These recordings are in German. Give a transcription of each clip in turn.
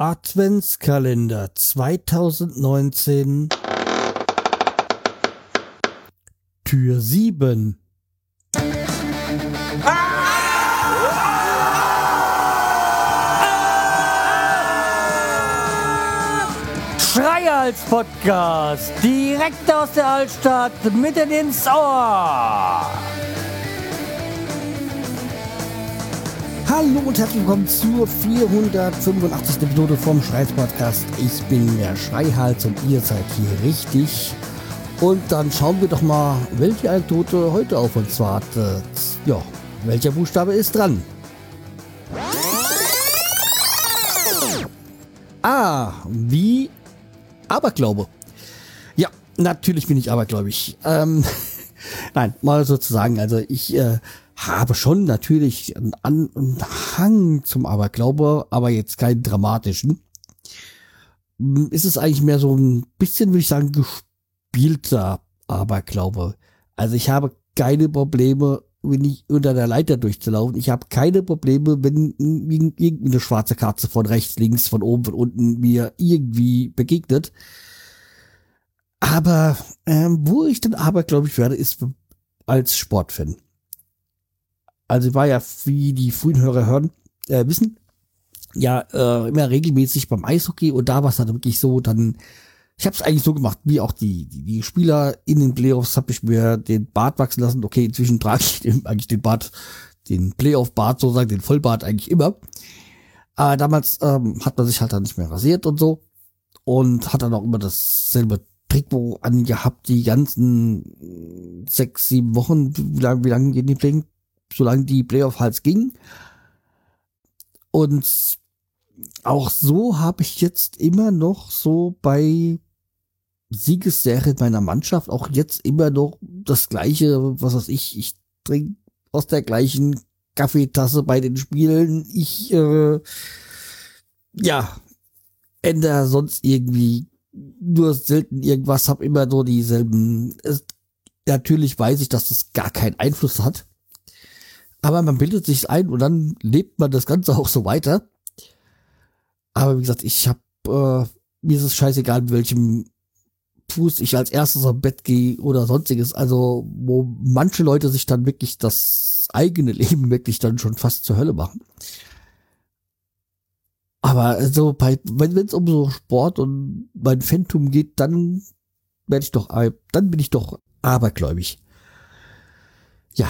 Adventskalender 2019 Tür 7 Schreihals Podcast. Direkt aus der Altstadt mitten ins Ohr. Hallo und herzlich willkommen zur 485. Episode vom Schreihals Podcast. Ich bin der Schreihals und ihr seid hier richtig. Und dann schauen wir doch mal, welche Anekdote heute auf uns wartet. Ja, welcher Buchstabe ist dran? Ah, wie Aberglaube. Ja, natürlich bin ich abergläubig. Ähm, nein, mal sozusagen, also ich äh, habe schon natürlich einen, einen Hang zum Aberglaube, aber jetzt keinen dramatischen. Hm, ist es eigentlich mehr so ein bisschen, würde ich sagen, gespielter Aberglaube. Also ich habe keine Probleme, wenn ich unter der Leiter durchzulaufen. Ich habe keine Probleme, wenn irgendwie eine schwarze Katze von rechts, links, von oben, von unten mir irgendwie begegnet. Aber ähm, wo ich dann abergläubig werde, ist als Sportfan. Also war ja, wie die frühen Hörer hören, äh, wissen, ja äh, immer regelmäßig beim Eishockey und da war es dann wirklich so, dann ich habe es eigentlich so gemacht, wie auch die, die, die Spieler in den Playoffs habe ich mir den Bart wachsen lassen. Okay, inzwischen trage ich den, eigentlich den Bart, den Playoff-Bart sozusagen, den Vollbart eigentlich immer. Aber damals ähm, hat man sich halt dann nicht mehr rasiert und so und hat dann auch immer dasselbe Trikot angehabt, die ganzen sechs, sieben Wochen, wie lange, wie lange gehen die Play solange die Playoff halt ging. Und auch so habe ich jetzt immer noch so bei Siegesserie meiner Mannschaft auch jetzt immer noch das gleiche, was weiß ich, ich trinke aus der gleichen Kaffeetasse bei den Spielen. Ich, äh, ja, ändere sonst irgendwie nur selten irgendwas, habe immer nur dieselben. Es, natürlich weiß ich, dass das gar keinen Einfluss hat. Aber man bildet sich ein und dann lebt man das Ganze auch so weiter. Aber wie gesagt, ich habe äh, mir ist es scheißegal, mit welchem Fuß ich als erstes am Bett gehe oder sonstiges. Also, wo manche Leute sich dann wirklich das eigene Leben wirklich dann schon fast zur Hölle machen. Aber so bei, wenn es um so Sport und mein Phantom geht, dann werde ich doch, dann bin ich doch abergläubig. Ja.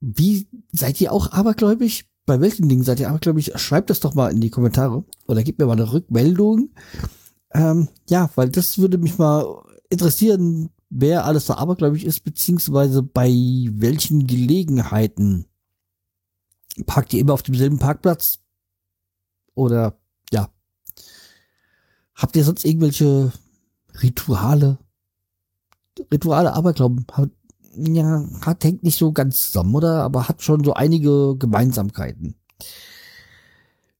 Wie seid ihr auch abergläubig? Bei welchen Dingen seid ihr abergläubig? Schreibt das doch mal in die Kommentare oder gebt mir mal eine Rückmeldung. Ähm, ja, weil das würde mich mal interessieren, wer alles da abergläubig ist, beziehungsweise bei welchen Gelegenheiten. Parkt ihr immer auf demselben Parkplatz? Oder ja. Habt ihr sonst irgendwelche Rituale? Rituale Aberglauben hat, ja, hat, hängt nicht so ganz zusammen, oder? Aber hat schon so einige Gemeinsamkeiten.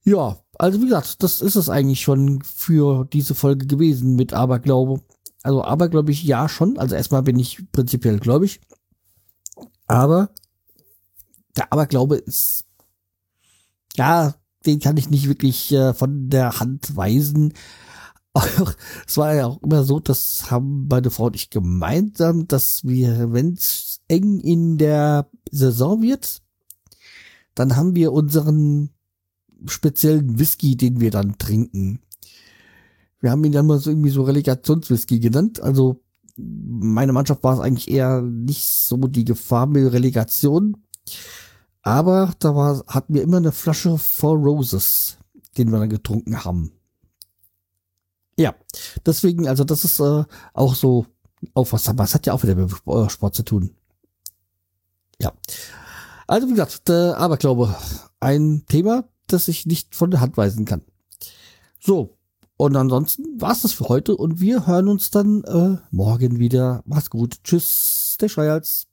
Ja, also wie gesagt, das ist es eigentlich schon für diese Folge gewesen mit Aberglaube. Also abergläubig ja schon. Also erstmal bin ich prinzipiell gläubig. Aber der Aberglaube ist, ja, den kann ich nicht wirklich äh, von der Hand weisen. Es war ja auch immer so, das haben meine Frau und ich gemeinsam, dass wir, wenn es eng in der Saison wird, dann haben wir unseren speziellen Whisky, den wir dann trinken. Wir haben ihn dann mal so irgendwie so Relegationswhisky genannt. Also meine Mannschaft war es eigentlich eher nicht so die Gefahr mit Relegation. Aber da war, hatten wir immer eine Flasche Four Roses, den wir dann getrunken haben. Ja, deswegen, also das ist äh, auch so, auch was, was hat ja auch wieder mit Sport zu tun. Ja. Also wie gesagt, der Aberglaube, ein Thema, das ich nicht von der Hand weisen kann. So, und ansonsten war's das für heute und wir hören uns dann äh, morgen wieder. Mach's gut. Tschüss, der Schreihals.